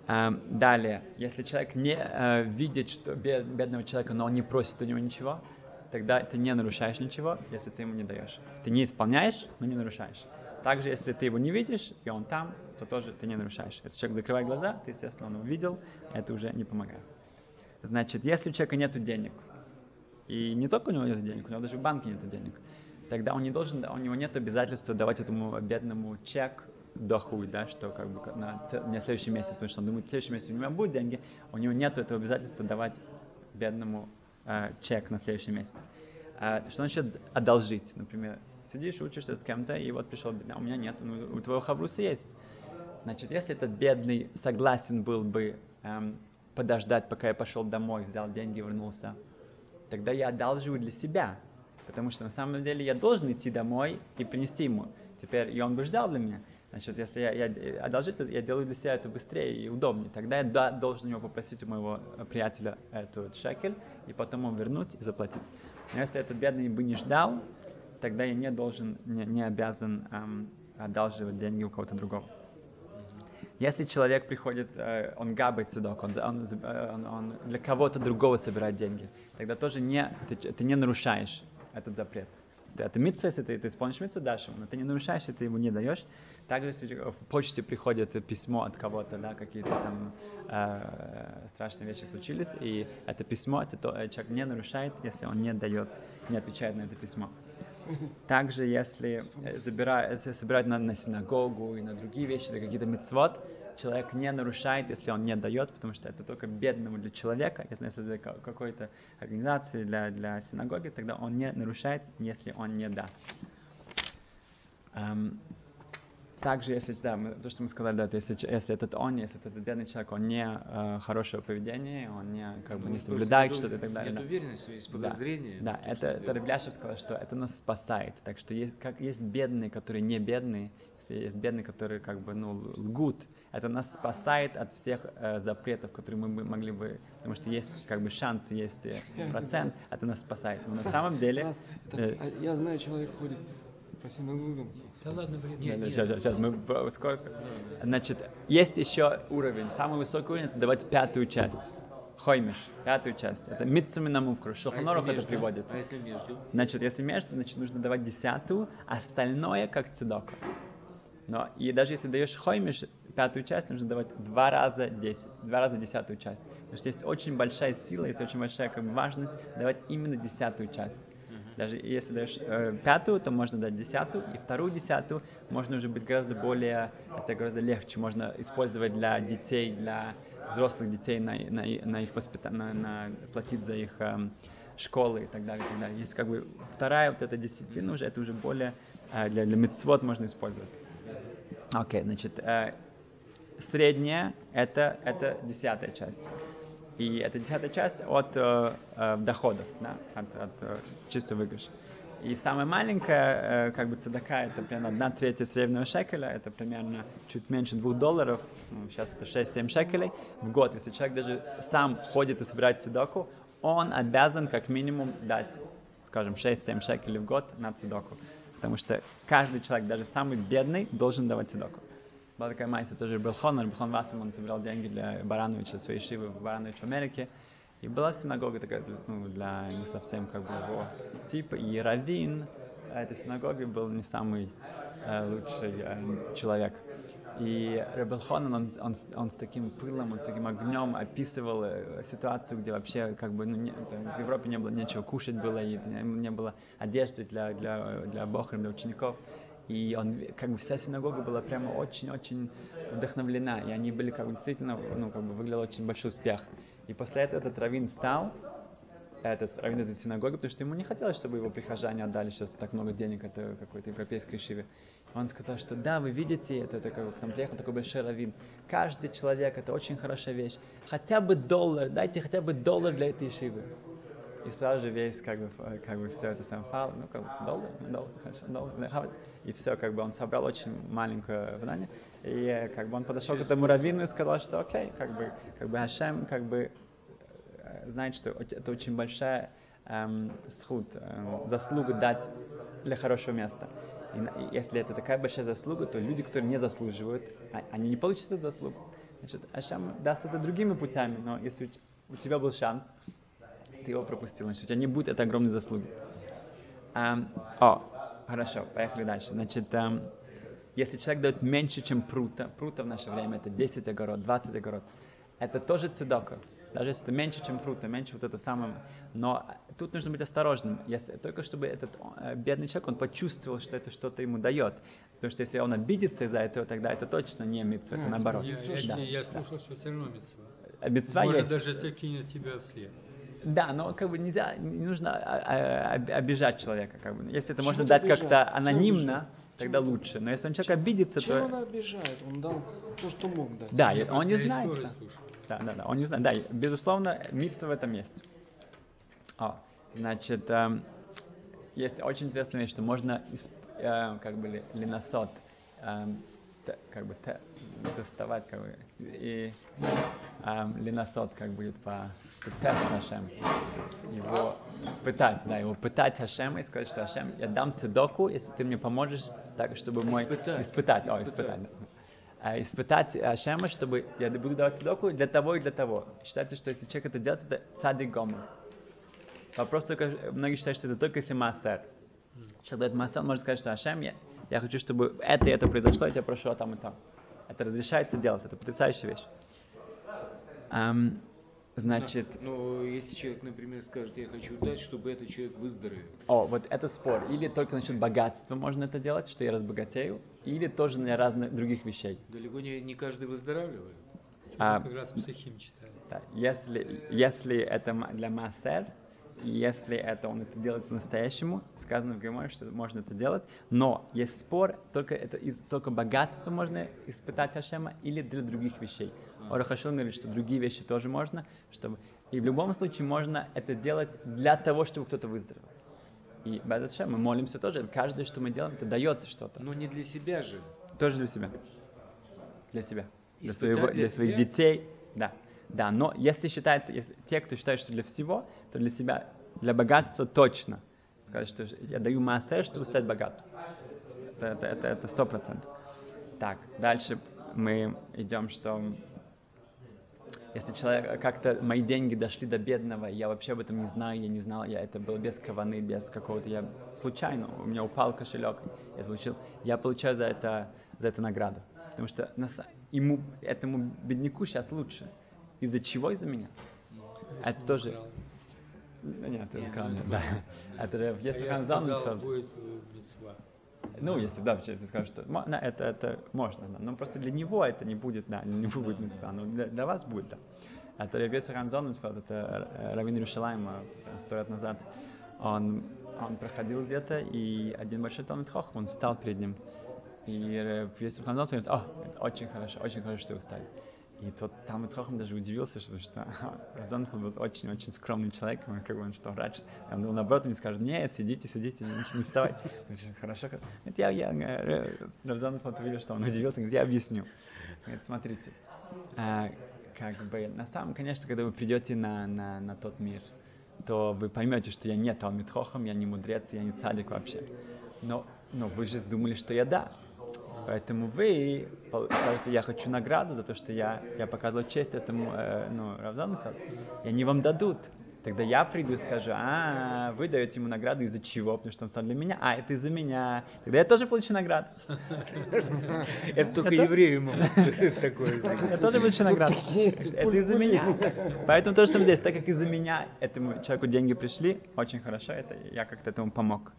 Эм, далее, если человек не э, видит, что бе- бедного человека, но он не просит у него ничего, тогда ты не нарушаешь ничего, если ты ему не даешь. Ты не исполняешь, но не нарушаешь. Также, если ты его не видишь, и он там, то тоже ты не нарушаешь. Если человек закрывает глаза, ты, естественно, он увидел, это уже не помогает. Значит, если у человека нет денег, и не только у него нет денег, у него даже в банке нет денег, тогда он не должен, у него нет обязательства давать этому бедному чек до хуй, да, что как бы на, на следующий месяц, потому что он думает, в следующем месяце у него будут деньги, у него нет этого обязательства давать бедному э, чек на следующий месяц. А что значит одолжить? Например, сидишь, учишься с кем-то, и вот пришел, бедный, а у меня нет, ну, у твоего хавруса есть. Значит, если этот бедный согласен был бы эм, подождать, пока я пошел домой, взял деньги, вернулся, тогда я одалживаю для себя. Потому что на самом деле я должен идти домой и принести ему. Теперь, и он бы ждал для меня. Значит, если я, я одолжить, то я делаю для себя это быстрее и удобнее. Тогда я да, должен его попросить у моего приятеля эту шекель, и потом ему вернуть и заплатить. Но если этот бедный бы не ждал, тогда я не должен, не, не обязан эм, одалживать деньги у кого-то другого. Если человек приходит, э, он габает цедок, он, он, э, он, он для кого-то другого собирает деньги, тогда тоже не, ты, ты не нарушаешь этот запрет. Это митца, если ты, ты исполнишь митцу, дашь ему, но ты не нарушаешь, если ты ему не даешь. Также, если в почте приходит письмо от кого-то, да, какие-то там э, страшные вещи случились, и это письмо, это то, человек не нарушает, если он не дает, не отвечает на это письмо. Также, если забирают, если собирают на, на синагогу и на другие вещи, или какие-то мецвод, человек не нарушает, если он не дает, потому что это только бедному для человека. Если это для какой-то организации, для, для синагоги, тогда он не нарушает, если он не даст. Um, также, если, да, мы, то, что мы сказали, да, то если, если этот он, если этот бедный человек, он не э, хорошего поведения, он не, как бы, Ну, не соблюдает что-то и так далее. Нет да. уверенности, есть подозрение. Да, да это, это Рабляшев сказал, что это нас спасает. Так что есть, как есть бедные, которые не бедные, если есть бедные, которые как бы, ну, лгут, это нас спасает от всех э, запретов, которые мы бы могли бы, потому что есть как бы шанс, есть э, процент, это нас спасает. Но на самом деле, э, а я знаю, человек ходит по синагогам. Да ладно, блин. Нет, да, нет. сейчас, сейчас, сейчас, мы скоро, скоро. Значит, есть еще уровень. Самый высокий уровень это давать пятую часть. Хоймиш, пятую часть. Это митцами на мувхру. А если Шелхонорух это между? приводит. А если между? Значит, если между, значит, нужно давать десятую, остальное как цедока. Но и даже если даешь хоймиш, пятую часть, нужно давать два раза десять, два раза десятую часть. Потому что есть очень большая сила, есть очень большая как бы, важность давать именно десятую часть. Даже если даешь э, пятую, то можно дать десятую, и вторую десятую можно уже быть гораздо более, это гораздо легче, можно использовать для детей, для взрослых детей на, на, на их воспитание, на, на- платить за их эм, школы и так далее, и так далее. Есть как бы вторая вот эта десятина уже, это уже более э, для, для мецвод можно использовать. Окей, значит, э, средняя это, это десятая часть. И это десятая часть от э, э, доходов, да, от, от э, чистого выигрыша. И самая маленькая, э, как бы цедака, это примерно одна третья среднего шекеля, это примерно чуть меньше двух долларов, ну, сейчас это 6-7 шекелей в год. Если человек даже сам ходит и собирает цедаку, он обязан как минимум дать, скажем, 6-7 шекелей в год на цедаку. Потому что каждый человек, даже самый бедный, должен давать цедаку. Была такая майса тоже Белхон, Белхон Васам, он собирал деньги для Барановича, своей шивы в Баранович в Америке. И была синагога такая, ну, для не совсем как бы его типа. И Равин этой синагоги был не самый э, лучший э, человек. И Ребелхон, он, он, он с таким пылом, он с таким огнем описывал э, ситуацию, где вообще как бы ну, не- там в Европе не было нечего кушать было, и не, не было одежды для, для, для бохрим, для учеников. И он, как бы вся синагога была прямо очень-очень вдохновлена, и они были как бы действительно, ну, как бы выглядел очень большой успех. И после этого этот раввин встал, этот раввин этой синагоги, потому что ему не хотелось, чтобы его прихожане отдали сейчас так много денег это какой-то европейской шиве. Он сказал, что да, вы видите, это, это как к нам приехал такой большой раввин. Каждый человек это очень хорошая вещь. Хотя бы доллар, дайте хотя бы доллар для этой шивы. И сразу же весь, как бы, как бы все это сам фал, ну, как бы, доллар, доллар, хорошо, доллар. И все, как бы он собрал очень маленькое внимание. И как бы он подошел к этому раввину и сказал, что окей, как бы, как бы Ашем, как бы э, знает, что это очень большая эм, схуд, эм, заслуга дать для хорошего места. И, если это такая большая заслуга, то люди, которые не заслуживают, а- они не получат эту заслугу. Значит, Ашем даст это другими путями, но если у тебя был шанс, ты его пропустил, значит, у тебя не будет этой огромной заслуги. Ам, о, хорошо, поехали дальше. Значит, ам, если человек дает меньше, чем прута, прута в наше время это 10 огород, 20 огород, это тоже цедока. Даже если это меньше, чем прута, меньше вот это самое. Но тут нужно быть осторожным. Если, только чтобы этот э, бедный человек, он почувствовал, что это что-то ему дает. Потому что если он обидится из-за этого, тогда это точно не митцва, это А, наоборот. Я, я, Да. я слушал, что все равно митцва. А митцва Может, есть. даже закинет тебя вслед. Да, но как бы нельзя, не нужно а, а, об- обижать человека. Как бы. Если это можно Почему дать как-то анонимно, тогда Почему лучше. Но если он человек обидится, Чем он то... обижает? Он дал то, что мог дать. Да, Я и он не знает. Да. да, да, да, он не знает. Да, безусловно, митца в этом есть. О, значит, эм, есть очень интересная вещь, что можно, исп- э, как бы, ли- линосот, эм, те- как бы те- доставать, как бы, и эм, линосот, как будет по тест Хашем. Его пытать, да, его пытать Хашема и сказать, что Хашем, я дам цедоку, если ты мне поможешь, так, чтобы мой... Испытать. Испытать, о, Испытать. да. А, испытать Ашема, чтобы я буду давать цедоку для того и для того. Считается, что если человек это делает, это цадик гомер. Вопрос только, многие считают, что это только если массер. Человек дает массер, может сказать, что Ашем, я, я хочу, чтобы это и это произошло, я тебя прошу, а там и там. Это разрешается делать, это потрясающая вещь. Ам, значит, Но если человек, например, скажет, я хочу дать, чтобы этот человек выздоровел. о, вот это спор. Или только насчет богатства можно это делать, что я разбогатею, или тоже для разных других вещей. Далеко не, не каждый выздоравливает. А, Мы как раз психим читали. Да, если, если это для массер, и если это он это делает по-настоящему, сказано в Геморе, что можно это делать, но есть спор, только, это из, только богатство можно испытать Ашема или для других вещей. Ора Хашон говорит, что другие вещи тоже можно, чтобы... и в любом случае можно это делать для того, чтобы кто-то выздоровел. И Ашема мы молимся тоже, каждое, что мы делаем, это дает что-то. Но не для себя же. Тоже для себя. Для себя. Для, Испытать своего, для для своих детей. Да. Да, но если считается, если те, кто считает, что для всего, то для себя, для богатства точно. Сказать, что я даю массер, чтобы стать богатым. Это- сто процентов. Так, дальше мы идем, что если человек как-то мои деньги дошли до бедного, я вообще об этом не знаю, я не знал, я это было без каваны, без какого-то, я случайно, у меня упал кошелек, я получил, я получаю за это, за это награду. Потому что на са- ему, этому бедняку сейчас лучше. Из-за чего? Из-за меня. Это тоже... Нет, это мне, да. Это же, если а сказал, будет э, ну, если, да, ты скажешь, что да, это, это можно, да. но просто для него это не будет, да, него будет митцва, но для, для вас будет, да. Это Ребеса Ранзон, это э, Равин Иерушалайма сто лет назад, он, он проходил где-то, и один большой Талмит Хохм, он встал перед ним, и Ребеса Ранзон говорит, о, это очень хорошо, очень хорошо, что вы встали. И тот Талмит Хохм даже удивился, что, что Разон был очень-очень скромный человек, он как бы он что, врач. Он думал, наоборот, мне скажет, нет, сидите, сидите, ничего не вставай. Говорит, Хорошо, хорошо. Говорит, я, я, э, Равзанов вот увидел, что он удивился, говорит, я объясню. Говорит, смотрите, а, как бы, на самом, конечно, когда вы придете на, на, на тот мир, то вы поймете, что я не Талмит Хохам, я не мудрец, я не цадик вообще. Но, но вы же думали, что я да. Поэтому вы скажете, я хочу награду за то, что я, я показывал честь этому э, ну, Равзану, и они вам дадут. Тогда я приду и скажу, а, вы даете ему награду из-за чего? Потому что он стал для меня, а, это из-за меня. Тогда я тоже получу награду. Это только евреи могут такое. Я тоже получу награду. Это из-за меня. Поэтому то, что здесь, так как из-за меня этому человеку деньги пришли, очень хорошо, это я как-то этому помог.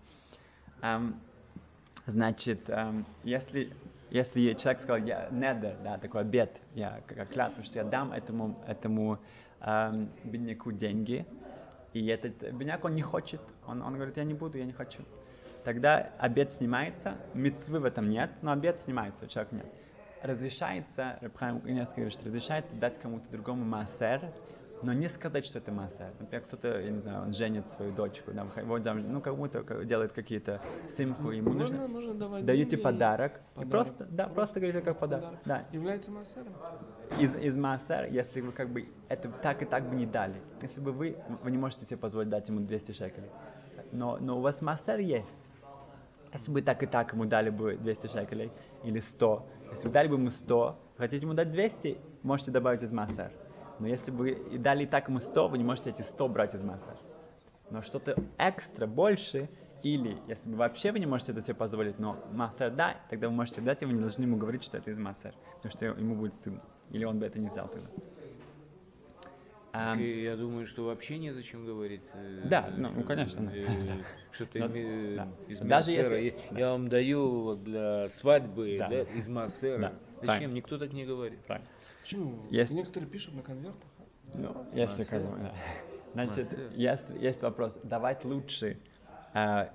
Значит, эм, если, если человек сказал, я недер, да, такой обед, я клятву, что я дам этому, этому эм, бедняку деньги, и этот бедняк, он не хочет, он, он говорит, я не буду, я не хочу. Тогда обед снимается, мецвы в этом нет, но обед снимается, человек нет. Разрешается, Рабхайм несколько говорит, что разрешается дать кому-то другому массер, но не сказать, что это массер. Например, кто-то, я не знаю, он женит свою дочку, да, выходит замуж, ну, кому-то делает какие-то симху, ему нужно, Можно, можно давать даете и подарок, и подарок. просто, да, просто говорите как подарок. Да, Является массером. из, из массер, если вы как бы это так и так бы не дали. Если бы вы, вы не можете себе позволить дать ему 200 шекелей, но, но у вас массер есть. Если бы так и так ему дали бы 200 шекелей или 100, если вы дали бы ему 100, хотите ему дать 200, можете добавить из массер. Но если бы и дали и так ему 100, вы не можете эти 100 брать из массер. Но что-то экстра, больше, или если бы вообще вы не можете это себе позволить, но массер да, тогда вы можете дать, и вы не должны ему говорить, что это из массер, потому что ему будет стыдно. Или он бы это не взял тогда. Так и я думаю, что вообще незачем говорить. э, Да, ну, ну, конечно, да. э, Что-то Но- име- да. из Даже массера. если- Я- Я вам даю вот для свадьбы Да. да, из массера. Да, Зачем? правильно. Никто так не говорит. правильно. Почему? Есть. Некоторые пишут на конвертах. Ну, если как бы, да. Значит, есть, есть вопрос, давать лучше э,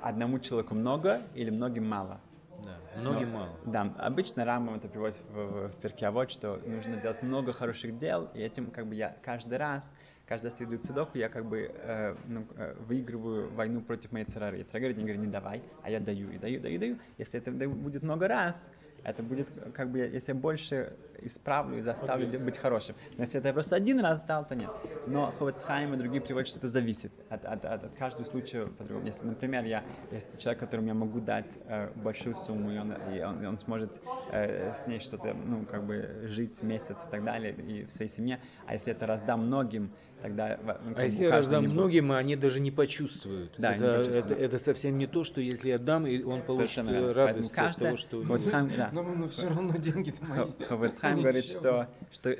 одному человеку много или многим мало? Да. Многим Но- мало. Да, обычно Рамбам это приводит в, в, в Перкиавод, что нужно делать много хороших дел, и этим как бы я каждый раз, каждый раз иду к цедоку, я как бы э, ну, э, выигрываю войну против моей царары. И царь говорит, не говорит, не давай, а я даю, и даю, даю, даю. Если это будет много раз, это будет, как бы, если я больше исправлю и заставлю де- быть хорошим. Но если это я просто один раз дал, то нет. Но Ховецхайм и другие приводят, что это зависит от, от, от, от каждого случая по-другому. Если, например, я, если человек, которому я могу дать э, большую сумму, и он, и он, и он сможет э, с ней что-то, ну, как бы, жить месяц и так далее, и в своей семье, а если это раздам многим, тогда... ну, А если я раздам не будет. многим, они даже не почувствуют. Да, не это, почувствуют. это, это совсем не то, что если я дам, и он получит Совершенно э, радость Поэтому от того, что... сам- да. Но, но все равно деньги-то мои. Хавецхайм Ну, говорит, что, что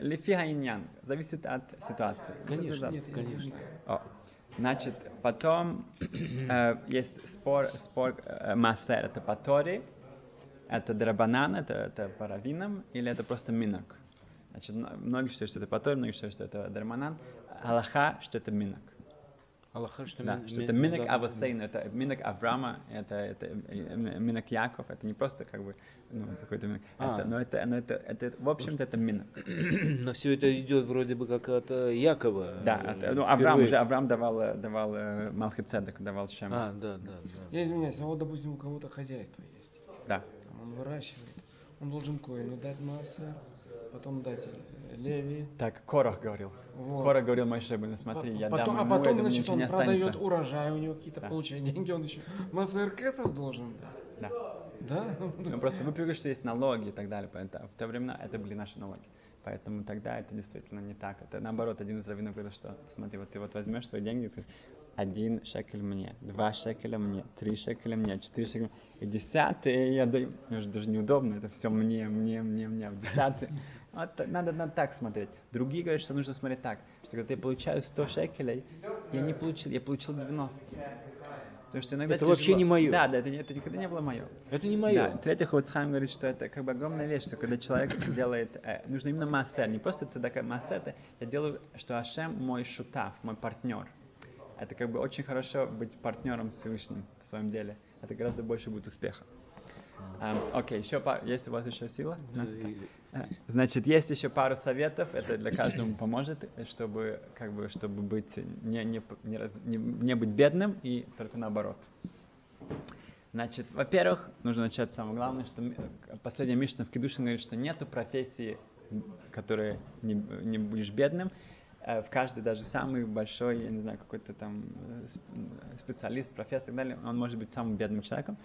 лифига иньян зависит от ситуации. Конечно, нет, конечно. О. Значит, потом э, есть спор, спор э, массер, это по Торе, это драбанан, это, это по раввинам, или это просто минок. Значит, мно- многие считают, что это по Торе, многие считают, что это драбанан. Аллаха, что это минок. Аллаха, что Да, ми- что это минок да, Авасейн, это минок Авраама, это, это э, минок Яков, это не просто как бы ну, какой-то минок, А. это, но это, но это, это, в общем-то, это минок. Но все это идет вроде бы как от э, Якова. Да, э, это- ну, Авраам уже, Авраам давал, давал Малхицедек, давал Шем. А, да, да, да. Я извиняюсь, а вот, допустим, у кого-то хозяйство есть. Да. Там он выращивает. Он должен коину дать масса, потом дать э, леви. Так, Корах говорил. Вот. Корах говорил Моше, ну смотри, я потом, дам а ему, потом, этому значит, он продает урожай, у него какие-то Да. получает деньги, он еще РКСов должен. Да. Да? Ну просто вы привыкли, что есть налоги и так далее. Поэтому в те времена это были наши налоги. Поэтому тогда это действительно не так. Это наоборот, один из раввинов говорил, что смотри, вот ты вот возьмешь свои деньги, ты один шекель мне, два шекеля мне, три шекеля мне, четыре шекеля и десятый я даю. Мне уже даже неудобно, это все мне, мне, мне, мне, в десятый. Вот так- надо, надо так смотреть. Другие говорят, что нужно смотреть так, что когда я получаю 100 шекелей, я не получил, я получил 90. Потому что иногда Это вообще тяжело. не моё. Да, да, это, это никогда не было мое. Это не мое. Да, третий Хоцхайм говорит, что это как бы огромная вещь, что когда человек делает, э, нужно именно массер, не просто цедака массер, это я делаю, что Ашем мой шутав, мой партнер. Это как бы очень хорошо быть партнером с Всевышним в своем деле. Это гораздо больше будет успеха. Эм, Окей, еще пару, есть у вас еще сила? Э, Значит, есть еще пару советов, это для каждого поможет, чтобы, как бы, чтобы быть, не, не, не, раз- не- не быть бедным и только наоборот. Значит, во-первых, нужно начать с самого главного, что э, последняя Мишна в Кедушин говорит, что нету профессии, м, которой не, не будешь бедным. Э, В каждой, даже самый большой, я не знаю, какой-то там э, сп- специалист, профессор и так далее, он может быть самым бедным человеком.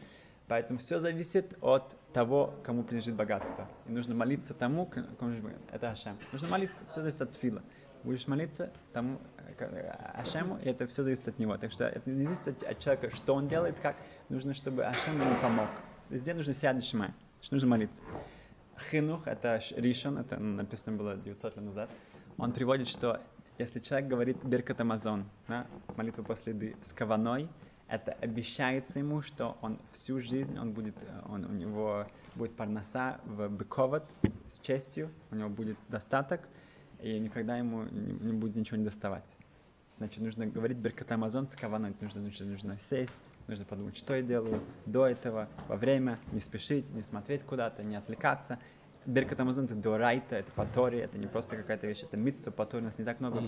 Поэтому все зависит от того, кому принадлежит богатство. И нужно молиться тому, кому. Это Ашем. Нужно молиться, все зависит от фила. Будешь молиться тому э, э, Ашему, и это все зависит от него. Так что это не зависит от, от человека, что он делает, как. Нужно, чтобы Ашем ему помог. Везде нужно сядь шмай, нужно молиться. Хинух, это Ришон, это написано было 900 лет назад. Он приводит, что если человек говорит Беркат Амазон, да, молитву после еды с каваной, это обещается ему, что он всю жизнь, он будет, э, он, у него будет парноса в быковод с честью, у него будет достаток, и никогда ему не, не будет ничего не доставать. Значит, нужно говорить Беркат Амазон с каваной, нужно, нужно, нужно сесть, нужно подумать, что я делаю до этого, во время, не спешить, не смотреть куда-то, не отвлекаться. Беркат Амазон это дорайта, это по Торе, это не просто какая-то вещь, это митца по Торе, у нас не так много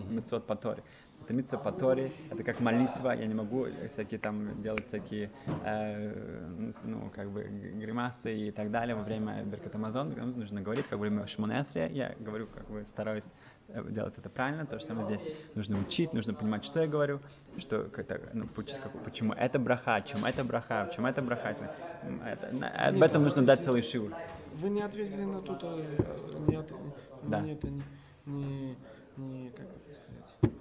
по Торе. Это митца по Торе, это как молитва, я не могу всякие там делать всякие, э, ну, как бы гримасы и так далее во время Беркат Амазон, нужно говорить, как время Шмонесрия, я говорю, как бы стараюсь э, делать это правильно, то же самое здесь. Нужно учить, нужно понимать, что я говорю, что как-то, ну, как- почему это браха, чем это браха, чем это браха. Это- об этом нужно дать целый шиур. Вы не ответили на тот, э, не от- Да. мне это не, не, не, как это сказать,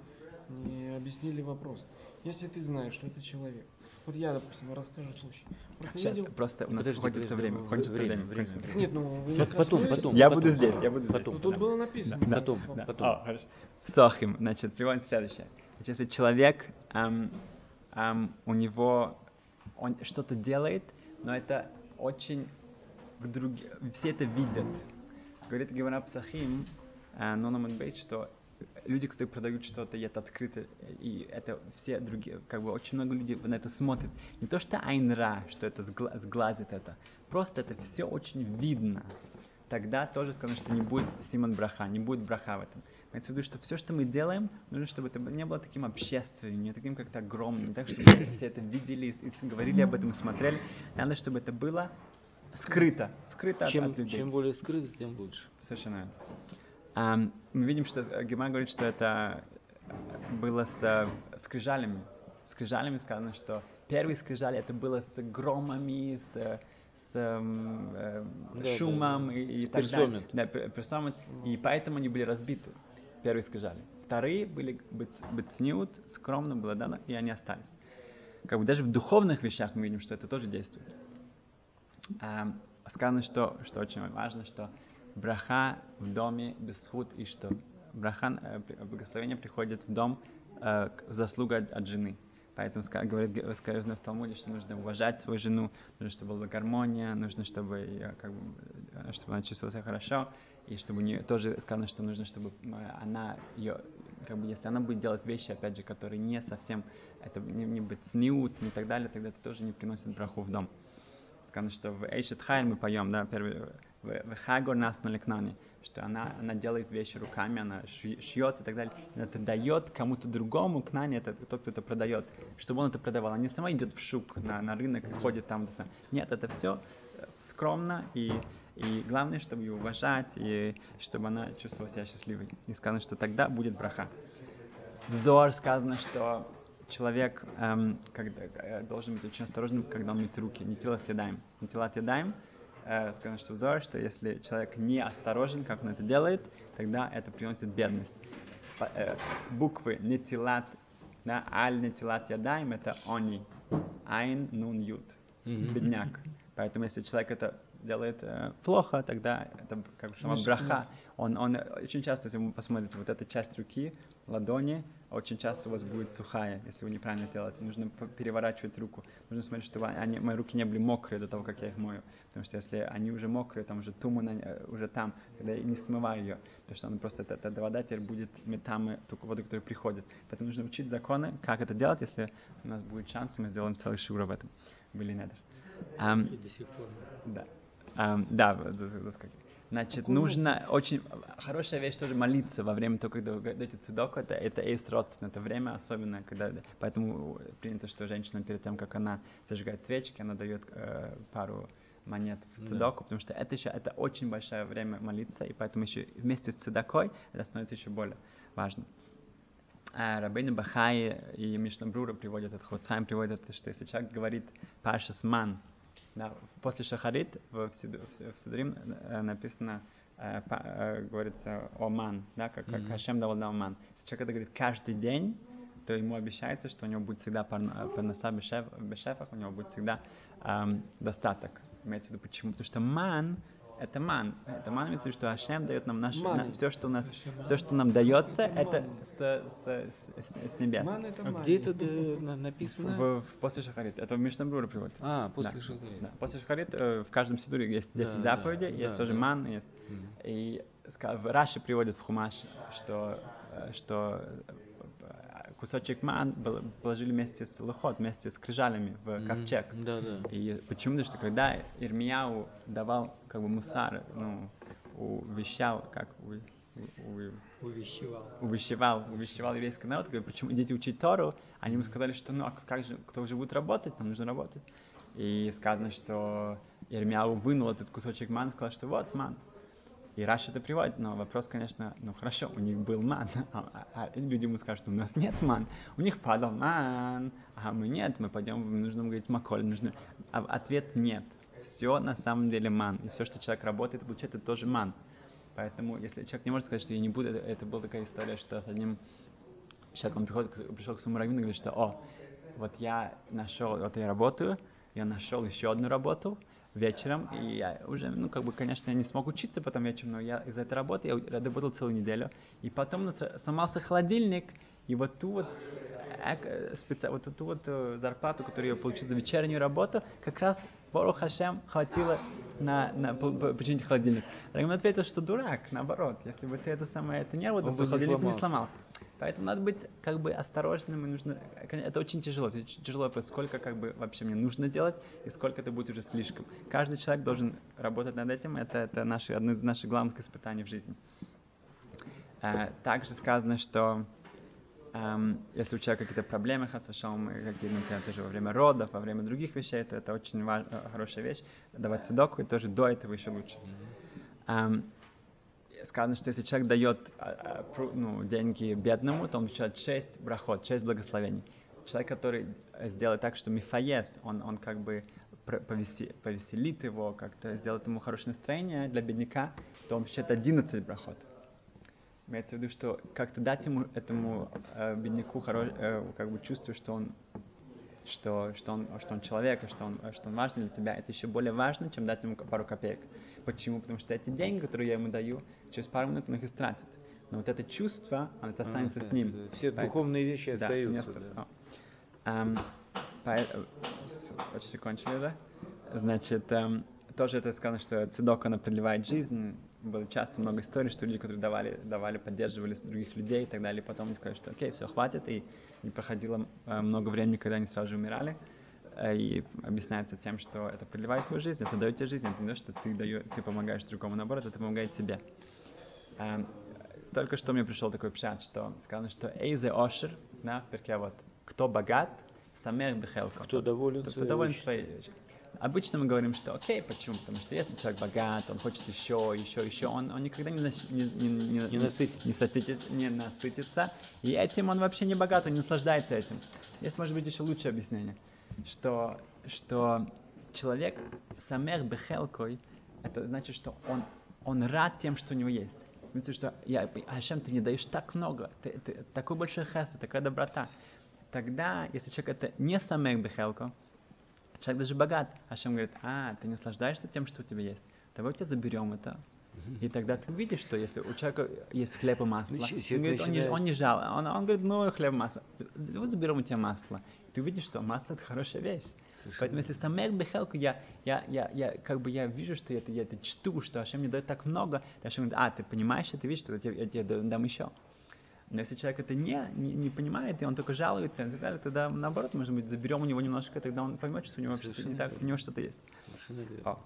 не объяснили вопрос. Если ты знаешь, что это человек, вот я, допустим, расскажу случай. Просто Сейчас, видел- просто у нас Подожди, кончится время, ну, кончится время, время. время. Нет, ну вы не Пот- потом, коснулись? потом. Я потом, буду здесь, я буду здесь. потом. Ну, тут Да. было написано. Да. Потом, Да. потом. О, хорошо. В Сохим, значит, приводим следующее. Значит, если человек, эм, эм, у него, он что-то делает, но это очень к другим, все это видят. Говорит Гевара Псахим, э, Нономан Бейт, что люди, которые продают что-то, и это открыто, и это все другие, как бы очень много людей на это смотрят. Не то, что айнра, что это сгла- сглазит это, просто это все очень видно тогда тоже сказано, что не будет Симон Браха, не будет браха в этом. Имеется в виду, что все, что мы делаем, нужно, чтобы это не было таким общественным, не таким как-то огромным, так, чтобы все это видели и говорили об этом, смотрели. Надо, чтобы это было скрыто, скрыто Чем, от, людей. чем более скрыто, тем лучше. Совершенно. Ам, мы видим, что Гемар говорит, что это было с э, скрижалями. Скрижалями сказано, что первые скрижали это было с громами, с, э, с э, Да, шумом да. и, и С так далее. Да, пер- персомет. И поэтому они были разбиты. Первые скрижали. Вторые были быц- быцниут, скромно было дано, и они остались. Как бы даже в духовных вещах мы видим, что это тоже действует. Ам, сказано, что, что очень важно, что браха в доме без суд и что. Браха, э, благословение приходит в дом э, заслуга от, от жены. Поэтому ска- говорит сказано в Талмуде, что нужно уважать свою жену, нужно, чтобы была гармония, нужно, чтобы, её, как бы, э, чтобы она чувствовала себя хорошо, и чтобы у нее тоже сказано, что нужно, чтобы она ее, как бы, если она будет делать вещи, опять же, которые не совсем, это не, не быть сниут, не так далее, тогда это тоже не приносит браху в дом сказано, что в Эйшет Хайль мы поем, да, первый, в, Хагор нас на Лекнане, что она, она делает вещи руками, она шьет и так далее. Это дает кому-то другому, к Нане, это тот, кто это продает, чтобы он это продавал. Она не сама идет в шук на, на рынок ходит там. Нет, это все скромно и и главное, чтобы ее уважать, и чтобы она чувствовала себя счастливой. И сказано, что тогда будет браха. В Зор сказано, что человек эм, когда, э, должен быть очень осторожным, когда он мыть руки. Не тело съедаем. Не тела съедаем. Э, сказано, что в Зор, что если человек не осторожен, как он это делает, тогда это приносит бедность. По- э, буквы нетилат, да, аль нетилат ядаем, это они. Айн, нун, ют. Бедняк. Поэтому если человек это делает э, плохо, тогда это как бы сама браха. Он, он очень часто, если вы посмотрите, вот эта часть руки, ладони, очень часто у вас будет сухая, если вы неправильно делаете. Нужно переворачивать руку. Нужно смотреть, чтобы они, мои руки не были мокрые до того, как я их мою. Потому что если они уже мокрые, там уже тума на- э, уже там, тогда я не смываю ее. Потому что она просто, эта, эта вода теперь будет метамы, только воду, которая приходит. Поэтому нужно учить законы, как это делать. Если у нас будет шанс, мы сделаем целый шур об этом. Были недр. И до сих пор. да. Ам, да, как- Значит, Какой нужно очень хорошая вещь тоже молиться во время того, когда вы даете цедоку, это, это эйс родствен, это время особенное, когда, поэтому принято, что женщина перед тем, как она зажигает свечки, она дает э, пару монет в Да. цедоку, потому что это еще, это очень большое время молиться, и поэтому еще вместе с цедокой это становится еще более важно. А Рабейн Бахай и Мишнабрура приводят это, Хоцайм приводят это, что если человек говорит Пашас Ман, да, после Шахарит в, в, Сиду- в Си- в Сидурим э, написано, э, э, говорится о ман, да, как, как. Хашем давал нам ман. Если человек это говорит каждый день, то ему обещается, что у него будет всегда парноса бешеф, бешефах, у него будет всегда эм, достаток. Имеется в виду почему? Потому что ман это ман. Это ман имеется в виду, что Ашем дает нам наше, Ман. все, что у нас, Ашем. все, что нам дается, Это это с, с, с, с- небес. Ман это А ман. где это на- написано? В, в- после Шахарит. Это в Мишнабрура приводит. А, после Да. Шахарита. Да. После Шахарит э, в каждом сидуре есть 10 Да, заповедей, да, есть да, тоже да. ман, есть. Мгм. И Раши приводит в Хумаш, что, э, что кусочек ман положили вместе с лохот, вместе с крижалями в ковчег. Да, да. И почему? Потому что когда Ирмияу давал как бы мусар, ну, увещал, как у- у- у- Увещевал. увещевал, увещевал еврейский народ, говорит, почему идите учить Тору, они ему сказали, что ну а как же, кто же будет работать, нам нужно работать. И сказано, что Ирмяу вынул этот кусочек ман, сказал, что вот ман. И Раш это приводит, но вопрос, конечно, ну хорошо, у них был ман, а, а- а люди ему скажут, у нас нет ман, у них падал ман, а мы нет, мы пойдем, нужно говорить маколь, нужно... А ответ нет, все на самом деле ман, и все, что человек работает, получает, это тоже ман. Поэтому, если человек не может сказать, что я не буду, это, это была такая история, что с одним человеком он приходит, пришел к своему раввину и говорит, что, о, вот я нашел, вот я работаю, я нашел еще одну работу вечером, и я уже, ну, как бы, конечно, я не смог учиться потом вечером, но я из-за этой работы, я работал целую неделю, и потом нас сломался холодильник, и вот ту вот, специ- вот эту вот э, зарплату, которую я получил за вечернюю работу, как раз Борух Хашем хватило на, на по- по- починить холодильник. Равин ответил, что дурак, наоборот, если бы ты это самое, это не работал, то холодильник не сломался. Поэтому надо быть как бы осторожным, и нужно, это очень тяжело, это очень тяжело вопрос, сколько как бы вообще мне нужно делать, и сколько это будет уже слишком. Каждый человек должен работать над этим, это, это наши, одно из наших главных испытаний в жизни. Э, Также сказано, что эм, если у человека какие-то проблемы, хасашом, какие, например, тоже во время родов, во время других вещей, то это очень важ- э, хорошая вещь. Давать цедоку, и тоже до этого еще лучше. Эм, сказано, что если человек дает а, а, ну, деньги бедному, то он получает 6 брахот, 6 благословений. Человек, который э, сделает так, что мифаес, он, он как бы повесе- повеселит его, как-то сделает ему хорошее настроение для бедняка, то он получает 11 брахот. Имеется в виду, что как-то дать ему, этому э, бедняку хоро- э, как бы чувство, что он что, что, он, что он человек, и что он, что он важный для тебя, это еще более важно, чем дать ему пару копеек. Почему? Потому что эти деньги, которые я ему даю, через пару минут он их истратит. Но вот это чувство, оно это останется с ним. Все Поэтому- духовные вещи Да, остаются. да. о. Пое- э, с- Почти кончили, да? Значит, эм, тоже это сказано, что цедок, она продлевает жизнь. Было часто много историй, что люди, которые давали, давали, поддерживали других людей и так далее, потом они сказали, что окей, все, хватит, и не проходило э, много времени, когда они сразу же умирали. Э, И объясняется тем, что это продлевает твою жизнь, это дает тебе жизнь, это не то, что ты, даё- ты помогаешь другому, наоборот, это помогает тебе. Эм, Только что мне пришел такой пшат, что сказано, что Эйзе Ошер, в перке вот, кто богат, самех бехелко. Кто доволен Кто, кто доволен своей. Обычно мы говорим, что окей, почему? Потому что если человек богат, он хочет еще, еще, еще, он, он никогда не, нащ- не, не, не, Не насытится. не, сатити- не насытится, и этим он вообще не богат, он не наслаждается этим. Есть, может быть, еще лучшее объяснение, что, что человек самех бехелкой, это значит, что он, он рад тем, что у него есть. Видите, что я, Ашем, ты мне даешь так много, ты, ты- такой большой хесед, такая доброта. Тогда, если человек это не самех бехелко, человек даже богат, Ашем говорит, а, ты не наслаждаешься тем, что у тебя есть, давай у тебя заберем это. И тогда ты увидишь, что если у человека есть хлеб и масло, он, говорит, он, не, он не жал, он, он говорит, ну хлеб и масло, давай заберем у тебя масло. И ты увидишь, что масло это хорошая вещь. Совершенно Поэтому если самех бехелку, я, я, я, я, как бы я вижу, что я это, я это чту, что Ашем мне дает так много, то Ашем говорит, а, ты понимаешь, ты видишь, что я тебе, я тебе да- дам еще. Но если человек это не, не, не понимает, и он только жалуется, и так далее, тогда наоборот, может быть, заберем у него немножко, тогда он поймет, что у него вообще не так, у него что-то есть. О.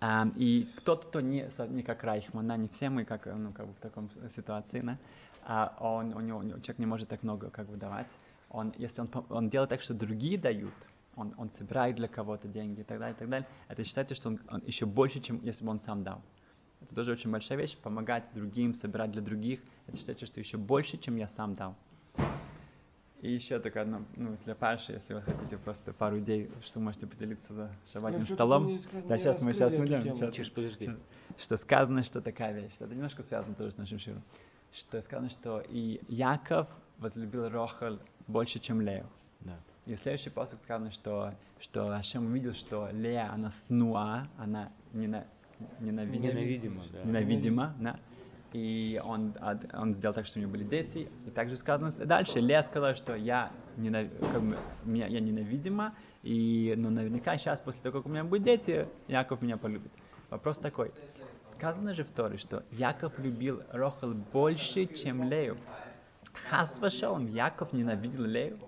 А, и кто-то, кто не, не как Райхман, да, не все мы как, ну, как бы в таком ситуации, да, а он, у него, человек не может так много как бы давать. Он, если он, он делает так, что другие дают, он, он собирает для кого-то деньги и так далее, и так далее, это считается, что он, он еще больше, чем если бы он сам дал. Это тоже очень большая вещь, помогать другим, собирать для других, это считается, что еще больше, чем я сам дал. И еще только одно, ну, для Паши, если вы хотите просто пару идей, что можете поделиться за шабатным столом. не сказано, Да, не сейчас мы, сейчас идем. сейчас Чеш, подожди. что сказано, что такая вещь, что это немножко связано тоже с нашим широм, что сказано, что и Яков возлюбил Рохаль больше, чем Лею. Да. И в следующий посох сказано, что, что Ашем увидел, что Лея, она снуа, она нена, ненавидима, Ненавидимо, да. ненавидима, да. И он, он сделал так, что у него были дети. И также сказано дальше, Лея сказала, что я, ненав... как бы, меня, я ненавидима, и, но наверняка сейчас, после того, как у меня будут дети, Яков меня полюбит. Вопрос такой. Сказано же в Торе, что Яков любил Рохал больше, чем Лею. Хас он, Яков ненавидел Лею.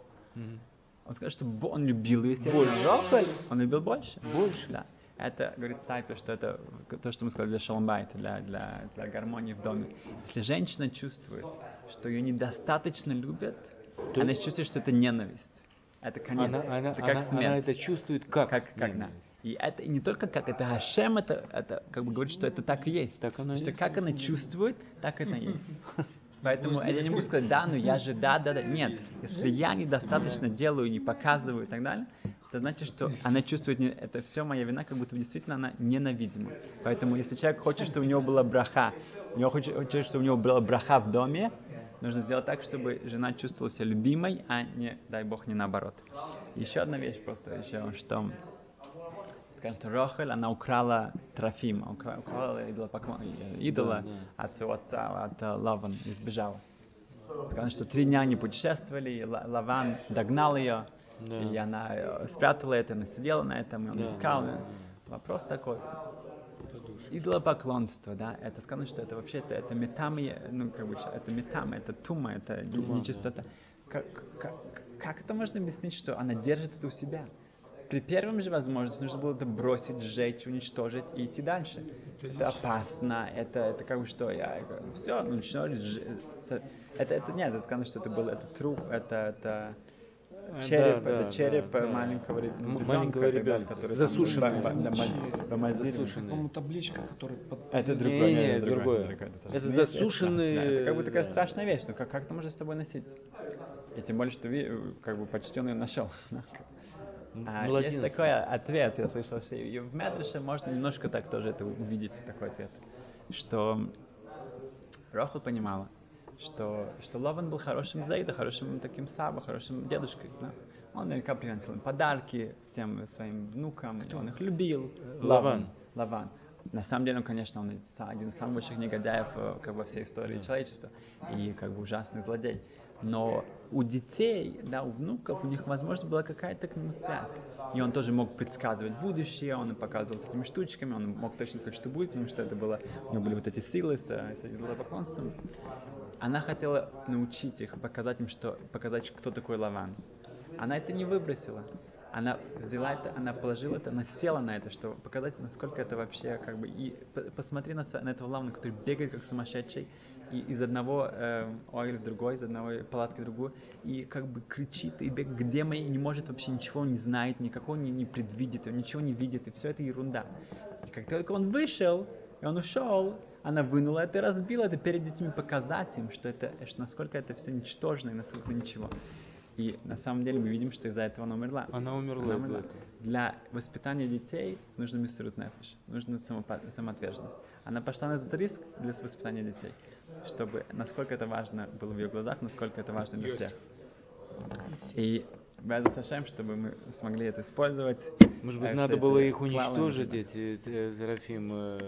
Он сказал, что он любил ее, естественно. Больше. Рохаль он любил больше. Больше? Да. Это, говорит Стайпер, что это то, что мы сказали для шаломбайта, для, для, для гармонии в доме. Если женщина чувствует, что ее недостаточно любят, То- она чувствует, что это ненависть. Это конец. Она, она, это как она, смерть. она это чувствует как? как, как на. ненависть. И это и не только как, это Хашем, это, это как бы говорит, что это так и есть. Так оно что есть. как она чувствует, так это есть. Поэтому я не могу сказать, да, ну я же, да, да, да. Нет, если я недостаточно делаю, не показываю и так далее, это значит, что она чувствует, это все моя вина, как будто действительно она ненавидима. Поэтому если человек хочет, чтобы у него была браха, у него хочет, хочет, чтобы у него была браха в доме, нужно сделать так, чтобы жена чувствовала себя любимой, а не, дай бог, не наоборот. Еще одна вещь просто еще, что скажем, что Рохель, она украла Трофим, украла, украла идола да. от своего отца, от э, Лаван, и сбежала. Сказано, что три дня они путешествовали, Лаван догнал ее, Да. и она э, спрятала это, она сидела на этом, и он Да, искал. да, да. Вопрос такой. Идолопоклонство, да, это сказано, что это вообще это, это метамы, ну, как бы, это метамы, это тума, это Тума, нечистота. Как, как, как это можно объяснить, что она держит это у себя? При первом же возможности нужно было это бросить, сжечь, уничтожить и идти дальше. Это опасно, это, это как бы что, я все, начну сж- Это, это нет, это сказано, что это был это труп, это, это Э, череп, да, это да, череп да, э, да. маленького ребенка, маленького ребенка. который Засушенный. там Это бомбардировали. Засушенный. По-моему, табличка, которая под... Это Не, другое, не, не, не, другое. тоже. Это Ну, естественно. засушенный, Да, это как бы такая да. страшная вещь, но как, как ты можешь с собой носить? И тем более, что как бы почтенный нашел. А есть такой ответ, я слышал, что и в Медреше можно немножко так тоже это увидеть, такой ответ, что Рохл понимала, что, что Лован был хорошим Зейда, хорошим таким Саба, хорошим дедушкой. да. Он наверняка приносил им подарки всем своим внукам, он их любил. Лаван. Лаван. На самом деле, он, конечно, он один из самых больших негодяев э, как бы, всей истории человечества и как бы ужасный злодей. Но у детей, да, у внуков, у них, возможно, была какая-то к нему связь. И он тоже мог предсказывать будущее, он показывал с этими штучками, он мог точно сказать, что будет, потому что это было, у него были вот эти силы с, э, с идолопоклонством. Она хотела научить их, показать им, что, показать, кто такой Лаван. Она это не выбросила. Она взяла это, она положила это, она села на это, чтобы показать, насколько это вообще как бы... И посмотри на, на этого Лавана, который бегает как сумасшедший, и из одного э, в другой, из одной палатки в другую, и как бы кричит, и бегает, где мои, и не может вообще ничего не знает, никакого не, не предвидит, ничего не видит, и все это ерунда. И как только он вышел, и он ушел, она вынула это и разбила это перед детьми, показать им, что это, что насколько это все ничтожно и насколько ничего. И на самом деле мы видим, что из-за этого она умерла. Она умерла Она из-за умерла. этого. Для воспитания детей нужно мистерут нефиш, нужна самоотверженность. Она пошла на этот риск для воспитания детей, чтобы насколько это важно было в ее глазах, насколько это важно для всех. И Беда Сашем, чтобы мы смогли это использовать. Может быть, э, надо было их уничтожить, эти, э, Терафим, э,